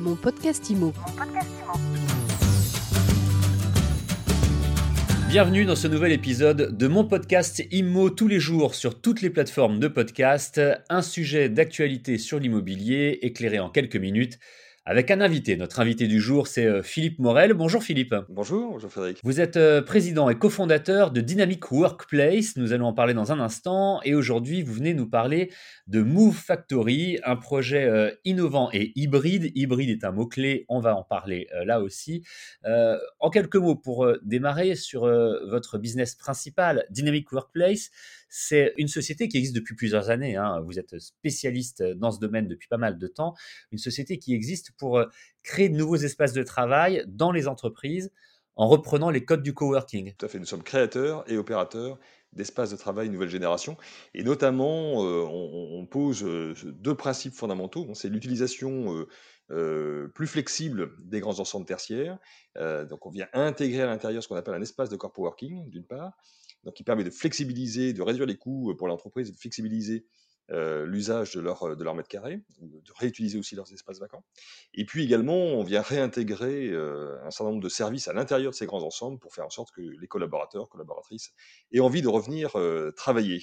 Mon podcast IMO. Bienvenue dans ce nouvel épisode de mon podcast IMO tous les jours sur toutes les plateformes de podcast. Un sujet d'actualité sur l'immobilier éclairé en quelques minutes avec un invité. Notre invité du jour, c'est euh, Philippe Morel. Bonjour Philippe. Bonjour, bonjour Frédéric. Vous êtes euh, président et cofondateur de Dynamic Workplace. Nous allons en parler dans un instant. Et aujourd'hui, vous venez nous parler de Move Factory, un projet euh, innovant et hybride. Hybride est un mot-clé, on va en parler là aussi. en quelques mots, pour démarrer sur votre business principal, Dynamic Workplace, c'est une société qui existe depuis plusieurs années. Hein. Vous êtes spécialiste dans ce domaine depuis pas mal de temps. Une société qui existe pour euh, créer de nouveaux espaces de travail dans les entreprises en reprenant les codes du coworking. Tout à fait. Nous sommes créateurs et opérateurs d'espaces de travail nouvelle génération. Et notamment, euh, on, pose euh, deux principes fondamentaux. C'est l'utilisation plus flexible des grands ensembles tertiaires. donc, on vient intégrer à l'intérieur ce qu'on appelle un espace de corpo working, d'une part, donc qui permet de flexibiliser, de réduire les coûts pour l'entreprise, de flexibiliser l'usage de leur, de leur mètre carré, de réutiliser aussi leurs espaces vacants. Et puis également, on vient réintégrer un certain nombre de services à l'intérieur de ces grands ensembles pour faire en sorte que les collaborateurs, collaboratrices aient envie de revenir travailler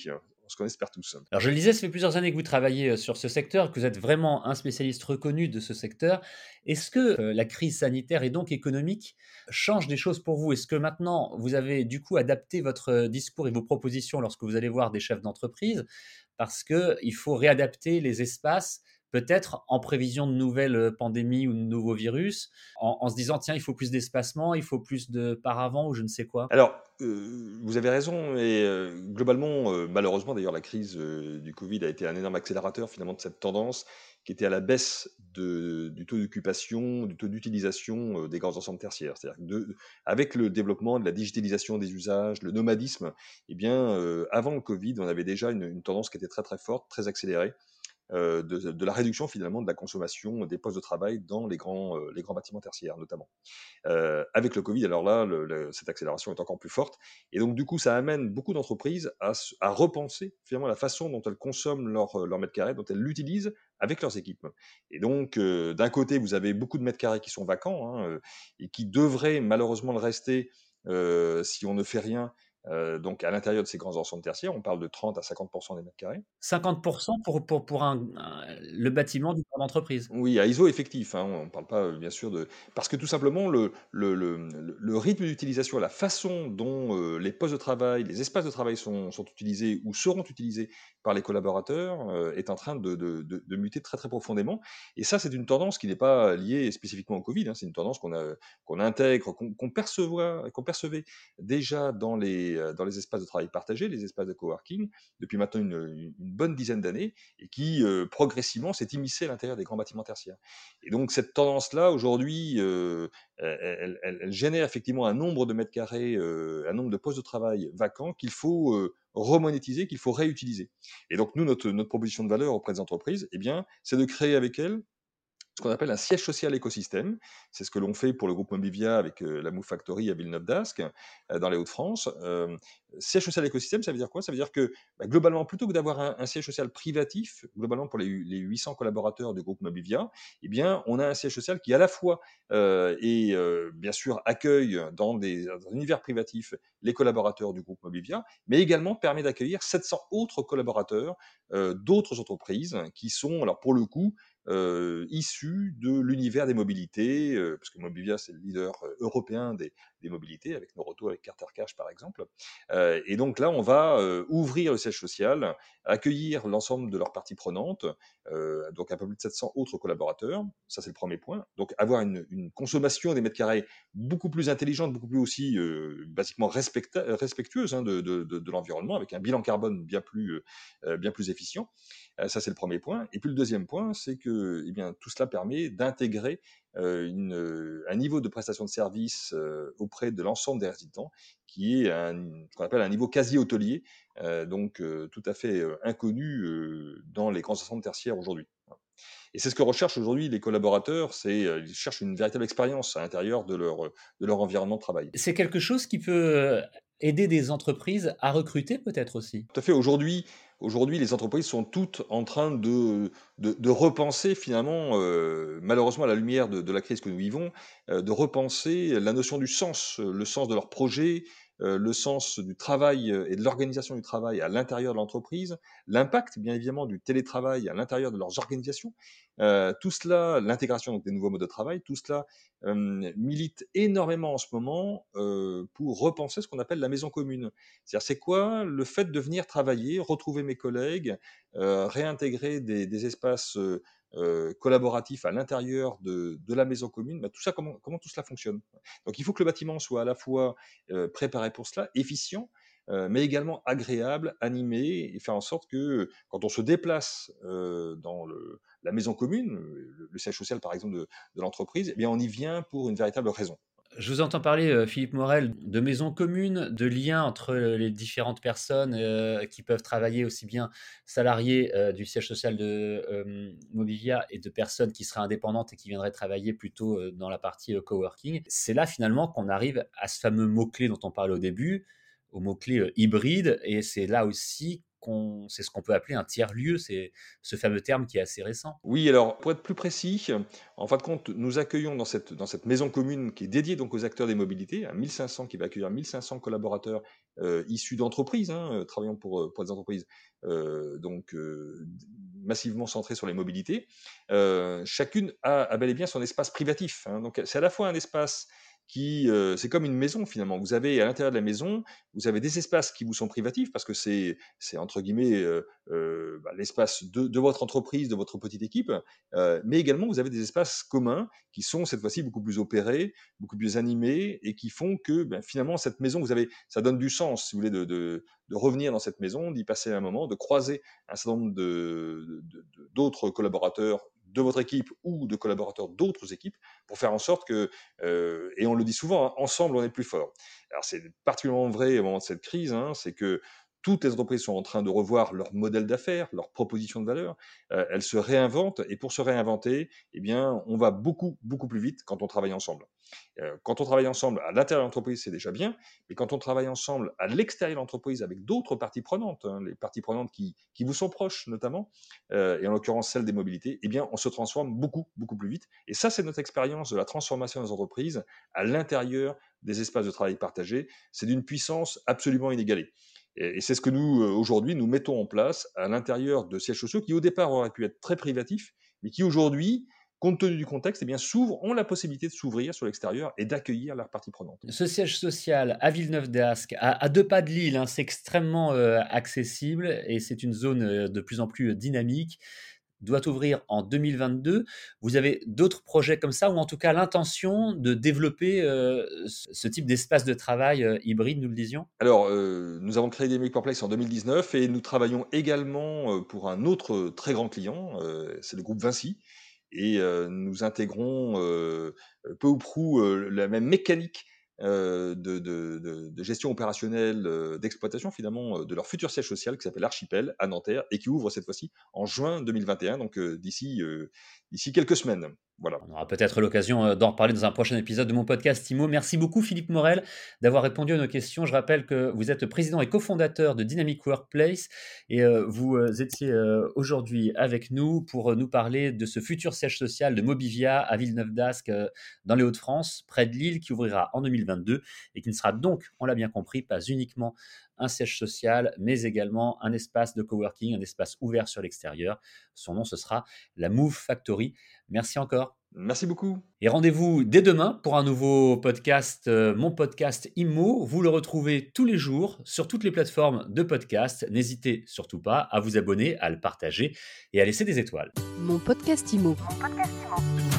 on se espère tous. Alors je le disais, ça fait plusieurs années que vous travaillez euh, sur ce secteur, que vous êtes vraiment un spécialiste reconnu de ce secteur. Est-ce que euh, la crise sanitaire et donc économique change des choses pour vous? Est-ce que maintenant vous avez du coup adapté votre euh, discours et vos propositions lorsque vous allez voir des chefs d'entreprise? Parce qu'il faut réadapter les espaces peut-être en prévision de nouvelles euh, pandémies ou de nouveaux virus, en, se disant tiens, il faut plus d'espacement, il faut plus de paravent ou je ne sais quoi Alors, euh, vous avez raison, et euh, globalement, malheureusement d'ailleurs, la crise du Covid a été un énorme accélérateur finalement de cette tendance qui était à la baisse du taux d'occupation, du taux d'utilisation des grands ensembles tertiaires. C'est-à-dire avec le développement de la digitalisation des usages, le nomadisme, eh bien, avant le Covid, on avait déjà une, tendance qui était très très forte, très accélérée, euh, de, la réduction finalement de la consommation des postes de travail dans les grands, euh, les grands bâtiments tertiaires notamment. Euh, avec le Covid, alors là, cette accélération est encore plus forte. Et donc du coup, ça amène beaucoup d'entreprises à, repenser finalement la façon dont elles consomment leur, leur mètre carré, dont elles l'utilisent avec leurs équipes. Et donc, d'un côté, vous avez beaucoup de mètres carrés qui sont vacants hein, et qui devraient malheureusement le rester si on ne fait rien euh, donc à l'intérieur de ces grands ensembles tertiaires, on parle de 30 à 50% des mètres carrés. 50% pour, pour, pour un, le bâtiment du Oui, à ISO effectif. Hein, on ne parle pas bien sûr de... Parce que tout simplement, le, le, le, rythme d'utilisation, la façon dont euh, les postes de travail, les espaces de travail sont, sont utilisés ou seront utilisés par les collaborateurs euh, est en train de, de, de, muter très très profondément. Et ça, c'est une tendance qui n'est pas liée spécifiquement au Covid. Hein, c'est une tendance qu'on qu'on intègre, qu'on qu'on percevait déjà dans les euh, dans les espaces de travail partagés, les espaces de coworking, depuis maintenant une, bonne dizaine d'années, et qui euh, progressivement s'est immiscé à l'intérieur des grands bâtiments tertiaires. Et donc cette tendance-là, aujourd'hui, euh, elle, génère effectivement un nombre de mètres carrés, un nombre de postes de travail vacants qu'il faut remonétiser, qu'il faut réutiliser. Et donc nous, notre, notre proposition de valeur auprès des entreprises, eh bien, c'est de créer avec elles ce qu'on appelle un siège social écosystème. C'est ce que l'on fait pour le groupe Mobivia avec euh, la Move Factory à Villeneuve-d'Ascq, euh, dans les Hauts-de-France. Euh, siège social écosystème, ça veut dire quoi? Ça veut dire que bah, globalement, plutôt que d'avoir un, siège social privatif, globalement pour les, 800 collaborateurs du groupe Mobivia, eh bien, on a un siège social qui à la fois bien sûr accueille dans des un univers privatif les collaborateurs du groupe Mobivia, mais également permet d'accueillir 700 autres collaborateurs d'autres entreprises qui sont, alors pour le coup, issus de l'univers des mobilités, euh, parce que Mobivia, c'est le leader euh, européen des, des, mobilités, avec nos retours avec Carter Cash, par exemple. Euh, et donc là, on va euh, ouvrir le siège social, accueillir l'ensemble de leurs parties prenantes, donc un peu plus de 700 autres collaborateurs. Ça, c'est le premier point. Donc avoir une, consommation des mètres carrés beaucoup plus intelligente, beaucoup plus aussi, basiquement respectueuse hein, de l'environnement, avec un bilan carbone bien plus, bien plus efficient. ça, c'est le premier point. Et puis le deuxième point, c'est que eh bien, tout cela permet d'intégrer euh, euh, un niveau de prestation de service euh, auprès de l'ensemble des résidents qui est un, ce qu'on appelle un niveau quasi hôtelier, donc tout à fait inconnu dans les grands ensembles tertiaires aujourd'hui. Et c'est ce que recherchent aujourd'hui les collaborateurs, c'est ils cherchent une véritable expérience à l'intérieur de leur, de leur environnement de travail. C'est quelque chose qui peut aider des entreprises à recruter peut-être aussi. Tout à fait. Aujourd'hui, les entreprises sont toutes en train de, de, repenser finalement, euh, malheureusement à la lumière de, la crise que nous vivons, euh, de repenser la notion du sens, le sens de leur projet, le sens du travail euh, et de l'organisation du travail à l'intérieur de l'entreprise, l'impact bien évidemment du télétravail à l'intérieur de leurs organisations, euh, tout cela, l'intégration des nouveaux modes de travail, tout cela milite énormément en ce moment pour repenser ce qu'on appelle la maison commune. C'est-à-dire c'est quoi le fait de venir travailler, retrouver mes collègues, réintégrer des espaces euh, collaboratif à l'intérieur de, la maison commune, bah, tout ça, comment, comment tout cela fonctionne? Donc il faut que le bâtiment soit à la fois euh, préparé pour cela, efficient, euh, mais également agréable, animé, et faire en sorte que quand on se déplace dans la maison commune, le, siège social par exemple de, de l'entreprise, eh bien on y vient pour une véritable raison. Je vous entends parler, euh, Philippe Morel, de maisons communes, de liens entre euh, les différentes personnes euh, qui peuvent travailler aussi bien salariés du siège social de Mobilia et de personnes qui seraient indépendantes et qui viendraient travailler plutôt dans la partie coworking. C'est là finalement qu'on arrive à ce fameux mot-clé dont on parlait au début, au mot-clé hybride, et c'est là aussi c'est ce qu'on peut appeler un tiers-lieu, c'est ce fameux terme qui est assez récent. Oui, alors pour être plus précis, en fin de compte, nous accueillons dans cette, dans cette maison commune qui est dédiée donc aux acteurs des mobilités, à 1500, qui va accueillir 1500 collaborateurs euh, issus d'entreprises, hein, euh, travaillant pour, euh, pour des entreprises donc massivement centrées sur les mobilités. chacune a, bel et bien son espace privatif. Hein. donc c'est à la fois un espace qui euh, c'est comme une maison finalement. Vous avez à l'intérieur de la maison, vous avez des espaces qui vous sont privatifs parce que c'est c'est entre guillemets euh, bah, l'espace de, de, votre entreprise, de votre petite équipe, mais également vous avez des espaces communs qui sont cette fois-ci beaucoup plus opérés, beaucoup plus animés et qui font que ben, finalement cette maison, vous avez ça donne du sens si vous voulez de, de, de revenir dans cette maison, d'y passer un moment, de croiser un certain nombre de d'autres collaborateurs de votre équipe ou de collaborateurs d'autres équipes pour faire en sorte que, euh, et on le dit souvent, hein, ensemble on est plus fort. Alors c'est particulièrement vrai au moment de cette crise, hein, c'est que toutes les entreprises sont en train de revoir leur modèle d'affaires, leur proposition de valeur. Euh, elles se réinventent et pour se réinventer, eh bien, on va beaucoup beaucoup plus vite quand on travaille ensemble. Euh, quand on travaille ensemble à l'intérieur de l'entreprise, c'est déjà bien, mais quand on travaille ensemble à l'extérieur de l'entreprise avec d'autres parties prenantes, hein, les parties prenantes qui, qui, vous sont proches notamment, euh, et en l'occurrence celle des mobilités, eh bien, on se transforme beaucoup beaucoup plus vite. Et ça, c'est notre expérience de la transformation des entreprises à l'intérieur des espaces de travail partagés. C'est d'une puissance absolument inégalée. Et, c'est ce que nous, euh, aujourd'hui, nous mettons en place à l'intérieur de sièges sociaux qui, au départ, auraient pu être très privatifs, mais qui, aujourd'hui, compte tenu du contexte, eh bien, s'ouvrent, ont la possibilité de s'ouvrir sur l'extérieur et d'accueillir leurs parties prenantes. Ce siège social à Villeneuve-d'Ascq, à, deux pas de Lille, hein, c'est extrêmement euh, accessible et c'est une zone euh, de plus en plus dynamique doit ouvrir en 2022. Vous avez d'autres projets comme ça, ou en tout cas l'intention de développer euh, ce type d'espace de travail euh, hybride, nous le disions? Alors, euh, nous avons créé des Workplace en 2019 et nous travaillons également pour un autre très grand client, c'est le groupe Vinci. Et nous intégrons peu ou prou la même mécanique de, de, gestion opérationnelle, d'exploitation finalement de leur futur siège social qui s'appelle Archipel à Nanterre et qui ouvre cette fois-ci en juin 2021, donc d'ici quelques semaines. On aura peut-être l'occasion euh, d'en reparler dans un prochain épisode de mon podcast IMO. Merci beaucoup Philippe Morel d'avoir répondu à nos questions. Je rappelle que vous êtes président et cofondateur de Dynamic Workplace et euh, vous euh, étiez aujourd'hui avec nous pour nous parler de ce futur siège social de Mobivia à Villeneuve-d'Ascq dans les Hauts-de-France, près de Lille, qui ouvrira en 2022 et qui ne sera donc, on l'a bien compris, pas uniquement un siège social, mais également un espace de coworking, un espace ouvert sur l'extérieur. Son nom, ce sera la Move Factory. Merci encore. Merci beaucoup. Et rendez-vous dès demain pour un nouveau podcast, euh, mon podcast IMO. Vous le retrouvez tous les jours sur toutes les plateformes de podcast. N'hésitez surtout pas à vous abonner, à le partager et à laisser des étoiles. Mon podcast IMO. Mon podcast IMO.